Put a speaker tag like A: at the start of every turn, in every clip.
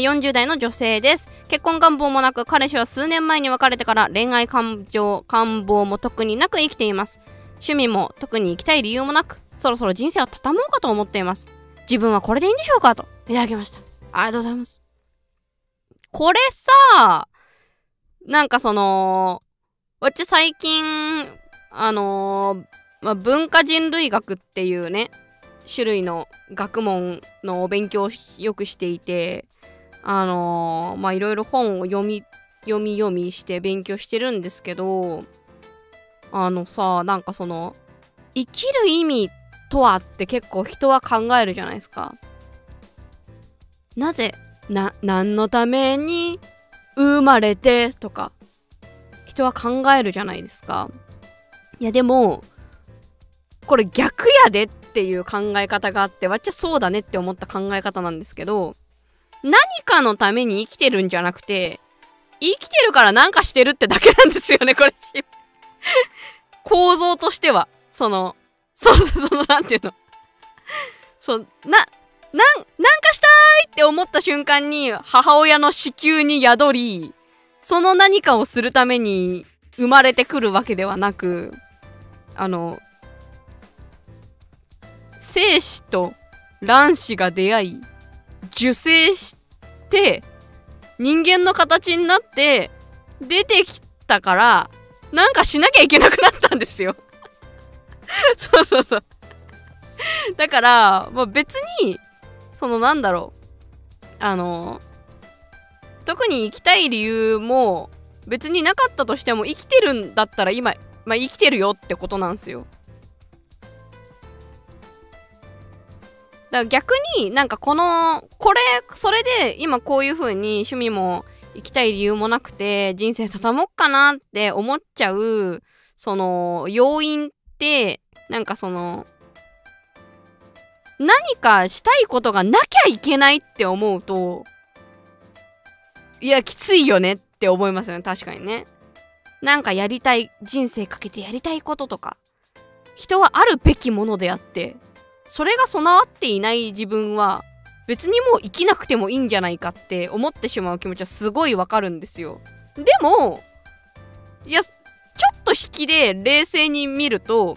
A: 40代の女性です。結婚願望もなく彼氏は数年前に別れてから恋愛感情願望も特になく生きています。趣味も特に行きたい理由もなくそろそろ人生を畳もうかと思っています。自分はこれでいいんでしょうかといただきました。ありがとうございます。これさなんかそのわっち最近あのー、ま、文化人類学っていうね種類の学問のお勉強をよくしていてあのー、まあいろいろ本を読み読み読みして勉強してるんですけどあのさなんかその生きる意味とはって結構人は考えるじゃないですか。なぜな何のために生まれてとか人は考えるじゃないですか。いやでもこれ逆やでっていう考え方があってわっちゃそうだねって思った考え方なんですけど何かのために生きてるんじゃなくて、生きてるからなんかしてるってだけなんですよね、これ。構造としては。その、そうそう、その、なんていうの。そう、な、なん、なんかしたいって思った瞬間に母親の子宮に宿り、その何かをするために生まれてくるわけではなく、あの、精子と卵子が出会い、受精して人間の形になって出てきたからなんかしなきゃいけなくなったんですよ。そうそうそう。だから、まあ、別にそのなんだろう。あの特に生きたい理由も別になかったとしても生きてるんだったら今、まあ、生きてるよってことなんですよ。から逆になんかこのこれそれで今こういう風に趣味も行きたい理由もなくて人生畳もっかなって思っちゃうその要因ってなんかその何かしたいことがなきゃいけないって思うといやきついよねって思いますよね。確かにね。なんかやりたい人生かけてやりたいこととか。人はあるべきものであって。それが備わっていない自分は別にもう生きなくてもいいんじゃないかって思ってしまう気持ちはすごいわかるんですよ。でもいやちょっと引きで冷静に見ると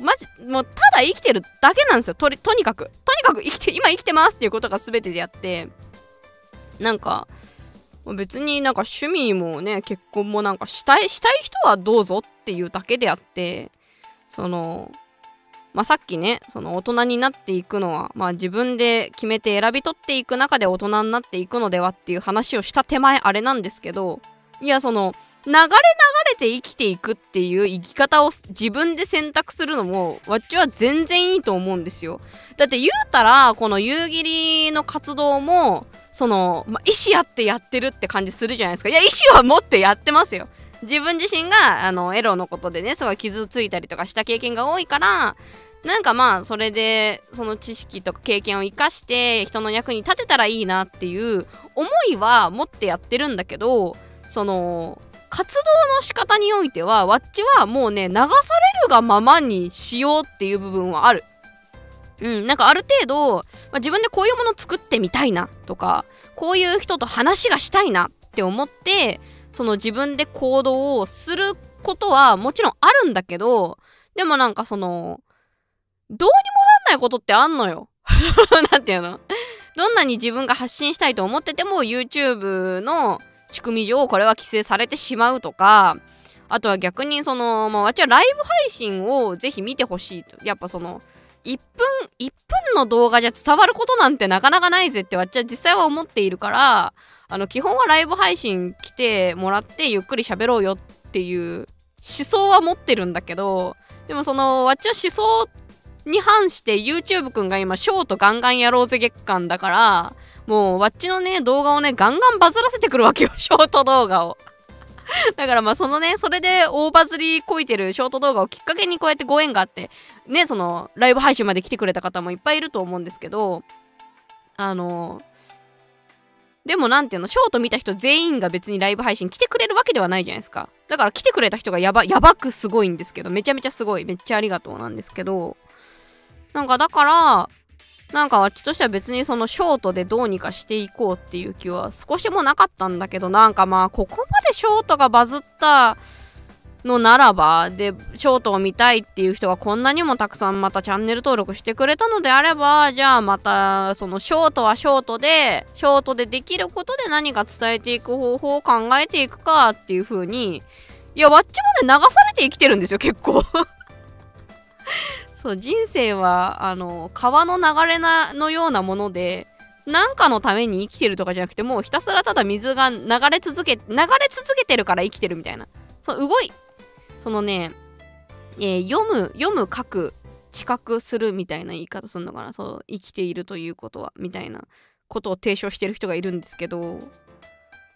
A: マジもうただ生きてるだけなんですよ。とにかく。とにかく生きて今生きてますっていうことが全てであって。なんか別になんか趣味もね結婚もなんかしたいしたい人はどうぞっていうだけであってそのまあ、さっきねその大人になっていくのは、まあ、自分で決めて選び取っていく中で大人になっていくのではっていう話をした手前あれなんですけどいやその流れ流れて生きていくっていう生き方を自分で選択するのもわっちは全然いいと思うんですよ。だって言うたらこの夕霧の活動もその、まあ、意思あってやってるって感じするじゃないですか。いや意思は持ってやってますよ。自分自身があのエロのことでねすごい傷ついたりとかした経験が多いからなんかまあそれでその知識とか経験を生かして人の役に立てたらいいなっていう思いは持ってやってるんだけどその活動の仕方においてはわっちはもうね流されるがままにしようっていう部分はある。うん、なんかある程度、まあ、自分でこういうもの作ってみたいなとかこういう人と話がしたいなって思ってその自分で行動をすることはもちろんあるんだけどでもなんかそのどうにもなんないことってあんのよ。なんていうの？どんなに自分が発信したいと思ってても YouTube の仕組み上これは規制されてしまうとかあとは逆にそのまあ私はライブ配信をぜひ見てほしいとやっぱその1分1分の動画じゃ伝わることなんてなかなかないぜって私は実際は思っているからあの基本はライブ配信来てもらってゆっくり喋ろうよっていう思想は持ってるんだけどでもそのわっちの思想に反して YouTube くんが今ショートガンガンやろうぜ月間だからもうわっちのね動画をねガンガンバズらせてくるわけよショート動画を。だからまあそのねそれで大バズりこいてるショート動画をきっかけにこうやってご縁があってねそのライブ配信まで来てくれた方もいっぱいいると思うんですけどあのでもなんていうのショート見た人全員が別にライブ配信来てくれるわけではないじゃないですか。だから来てくれた人がやばやばくすごいんですけどめちゃめちゃすごいめっちゃありがとうなんですけど。なんかだからなんかあっちとしては別にそのショートでどうにかしていこうっていう気は少しもなかったんだけどなんかまあここまでショートがバズったのならばでショートを見たいっていう人がこんなにもたくさんまたチャンネル登録してくれたのであればじゃあまたそのショートはショートでショートでできることで何か伝えていく方法を考えていくかっていう風にいやわっちもね流されて生きてるんですよ結構。そう人生はあの川の流れなのようなもので何かのために生きてるとかじゃなくてもうひたすらただ水が流れ続け流れ続けてるから生きてるみたいな。その動いそのね、えー、読む読む書く知覚するみたいな言い方するのかな？そう生きているということはみたいなことを提唱してる人がいるんですけど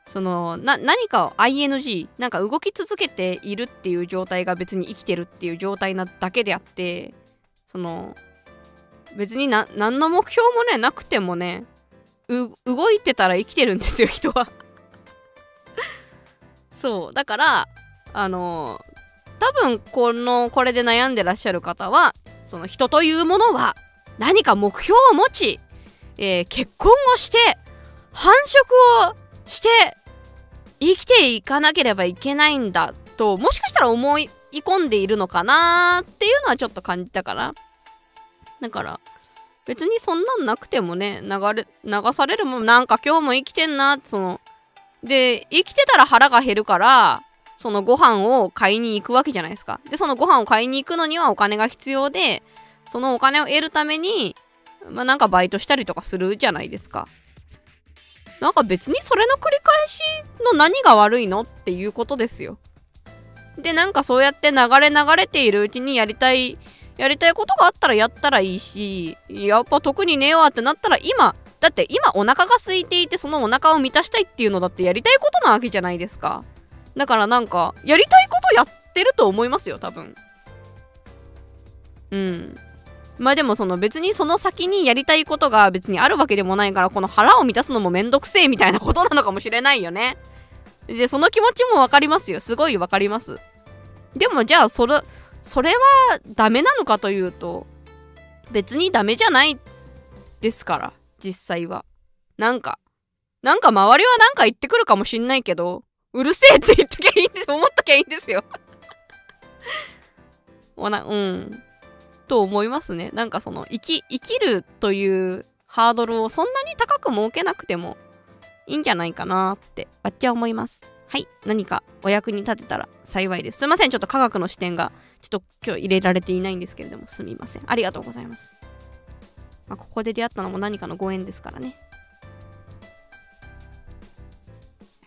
A: そのな何かを ing なんか動き続けているっていう状態が別に生きてるっていう状態なだけであってその別にな何の目標もねなくてもね動いてたら生きてるんですよ人は。そうだからあの多分このこれで悩んでらっしゃる方はその人というものは何か目標を持ち、えー、結婚をして繁殖をして生きていかなければいけないんだともしかしたら思い込んでいるのかなっていうのはちょっと感じたから。だから別にそんなんなくてもね流れ流されるもんなんか今日も生きてんなってそので生きてたら腹が減るからそのご飯を買いに行くわけじゃないですか。で、そのご飯を買いに行くのにはお金が必要で、そのお金を得るために、まあなんかバイトしたりとかするじゃないですか。なんか別にそれの繰り返しの何が悪いのっていうことですよ。で、なんかそうやって流れ流れているうちにやりたい、やりたいことがあったらやったらいいし、やっぱ特にねえわってなったら今、だって今お腹が空いていてそのお腹を満たしたいっていうのだってやりたいことなわけじゃないですか。だからなんかやりたいことやってると思いますよ多分。うん。まあでもその別にその先にやりたいことが別にあるわけでもないからこの腹を満たすのもめんどくせえみたいなことなのかもしれないよね。でその気持ちもわかりますよ。すごいわかります。でもじゃあそれそれはダメなのかというと別にダメじゃないですから実際は。なんかなんか周りはなんか言ってくるかもしんないけどうるせえって言っときゃいいんです。思っときゃいいんですよ。おなうん。と思いますね。なんかその生き生きるというハードルをそんなに高く設けなくてもいいんじゃないかなってわっちゃ思います。はい。何かお役に立てたら幸いです。すいません。ちょっと科学の視点がちょっと今日入れられていないんですけれども。すみません。ありがとうございます。まあ、ここで出会ったのも何かのご縁ですからね。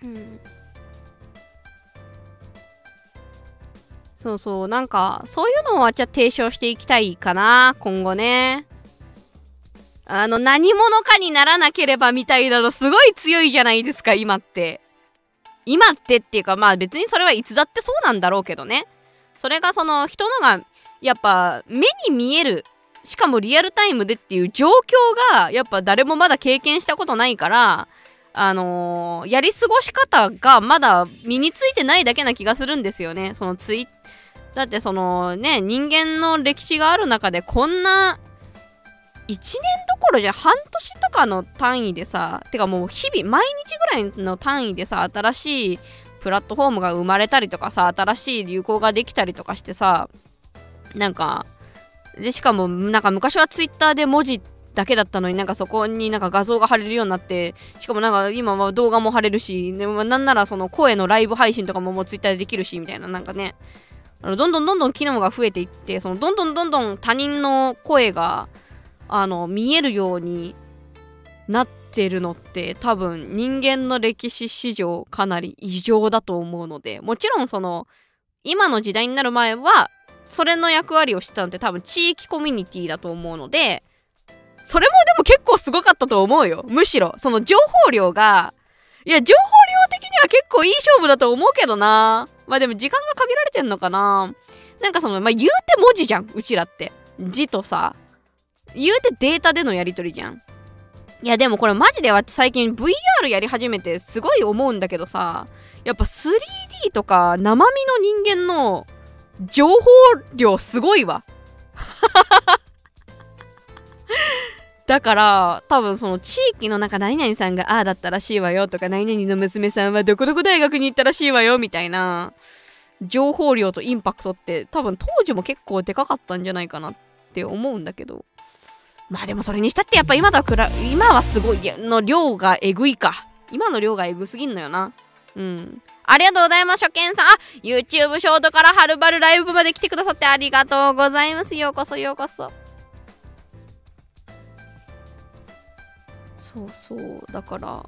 A: うん。そうそう、なんか、そういうのをじゃ提唱していきたいかな、今後ね。あの、何者かにならなければみたいなのすごい強いじゃないですか、今って。今ってっていうか、まあ別にそれはいつだってそうなんだろうけどね。それがその人のが、やっぱ目に見える、しかもリアルタイムでっていう状況が、やっぱ誰もまだ経験したことないから、あのー、やり過ごし方がまだ身についてないだけな気がするんですよね。そのツイッだってそのね、人間の歴史がある中でこんな1年どころじゃ半年とかの単位でさ、てかもう日々毎日ぐらいの単位でさ、新しいプラットフォームが生まれたりとかさ、新しい流行ができたりとかしてさ、なんか、で、しかもなんか昔はツイッターで文字だけだったのになんかそこになんか画像が貼れるようになってしかもなんか今は動画も貼れるし、なんならその声のライブ配信とかももうツイッターでできるしみたいななんかね。あのどんどんどんどん機能が増えていってそのどんどんどんどん他人の声があの見えるようになってるのって多分人間の歴史史上かなり異常だと思うのでもちろんその今の時代になる前はそれの役割をしてたのって多分地域コミュニティだと思うのでそれもでも結構すごかったと思うよ。むしろ、その情報量が、いや、情報量は結構いい勝負だと思うけどな。まあでも時間が限られてんのかな。なんかその、まあ言うて文字じゃん、うちらって。字とさ、言うてデータでのやり取りじゃん。いやでもこれマジで私最近 VR やり始めてすごい思うんだけどさ、やっぱ 3D とか生身の人間の情報量すごいわ。だから多分その地域のなんか何々さんがああだったらしいわよとか何々の娘さんはどこどこ大学に行ったらしいわよみたいな情報量とインパクトって多分当時も結構でかかったんじゃないかなって思うんだけど。まあでもそれにしたってやっぱ今とは今はすごいの量がえぐいか。今の量がえぐすぎんのよな。うん。ありがとうございます初見さん。あ YouTube ショートからはるばるライブまで来てくださってありがとうございます。ようこそようこそ。そうそうだから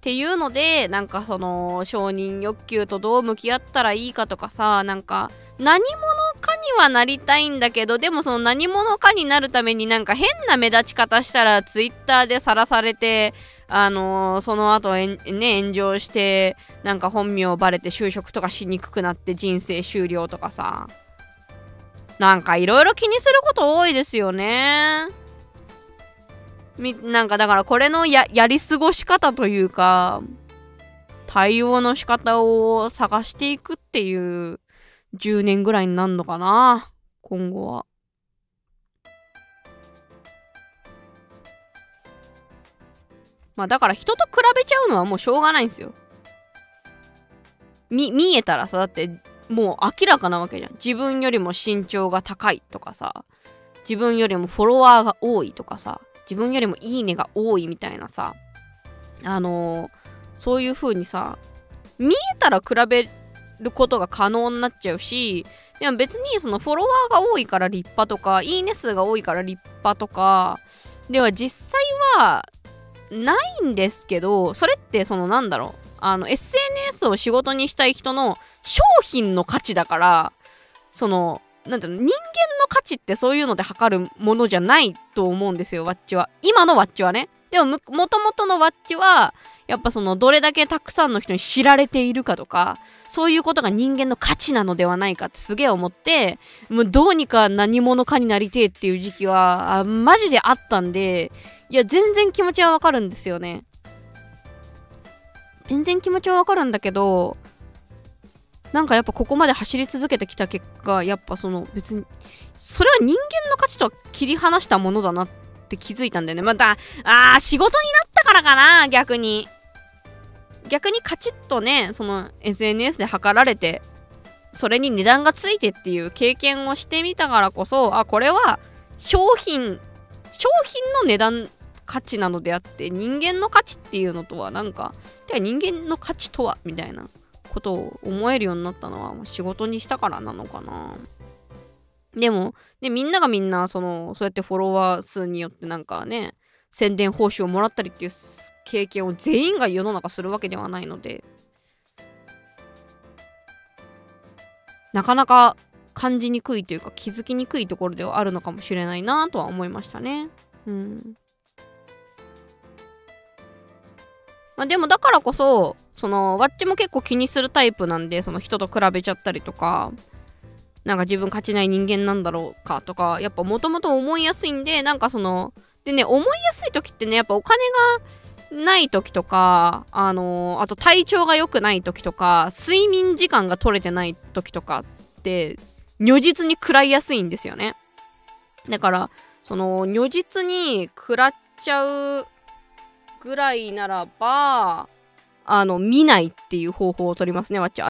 A: っていうのでなんかその承認欲求とどう向き合ったらいいかとかさなんか何者かにはなりたいんだけどでもその何者かになるためになんか変な目立ち方したらツイッターでさらされてあのー、その後ね炎上してなんか本名バレて就職とかしにくくなって人生終了とかさなんかいろいろ気にすること多いですよね。みなんかだからこれのややり過ごし方というか対応の仕方を探していくっていう10年ぐらいになるのかな今後は。まあだから人と比べちゃうのはもうしょうがないんですよ。み見えたらさだってもう明らかなわけじゃん。自分よりも身長が高いとかさ自分よりもフォロワーが多いとかさ自分よりもいいねが多いみたいなさあのー、そういう風にさ見えたら比べることが可能になっちゃうしでも別にそのフォロワーが多いから立派とかいいね数が多いから立派とかでは実際はないんですけどそれってそのなんだろうあの SNS を仕事にしたい人の商品の価値だからそのなんていうの人間の価値ってそういうので測るものじゃないと思うんですよワッチは。今のワッチはね。でももともとのワッチはやっぱそのどれだけたくさんの人に知られているかとかそういうことが人間の価値なのではないかってすげえ思ってもうどうにか何者かになりてえっていう時期はあマジであったんでいや全然気持ちはわかるんですよね。全然気持ちはわかるんだけどなんかやっぱここまで走り続けてきた結果やっぱその別にそれは人間の価値とは切り離したものだなって気づいたんだよね。またあー仕事になったからかな逆に。逆にカチッとねその SNS で測られてそれに値段がついてっていう経験をしてみたからこそあこれは商品商品の値段価値なのであって人間の価値っていうのとはなんかてか人間の価値とはみたいな。ことを思えるようになったのは仕事にしたからなのかな。でも、でみんながみんなそのそうやってフォロワー数によってなんかね宣伝報酬をもらったりっていう経験を全員が世の中するわけではないのでなかなか感じにくいというか気づきにくいところではあるのかもしれないなとは思いましたね。うんまあ、でもだからこそそのわっちも結構気にするタイプなんでその人と比べちゃったりとかなんか自分勝ちない人間なんだろうかとかやっぱもともと思いやすいんでなんかそのでね思いやすい時ってねやっぱお金がない時とかあの、あと体調が良くない時とか睡眠時間が取れてない時とかって如実に食らいやすいんですよね。だからその如実に食らっちゃうぐらいならばあの見ないっていう方法を取りますねわっちゃ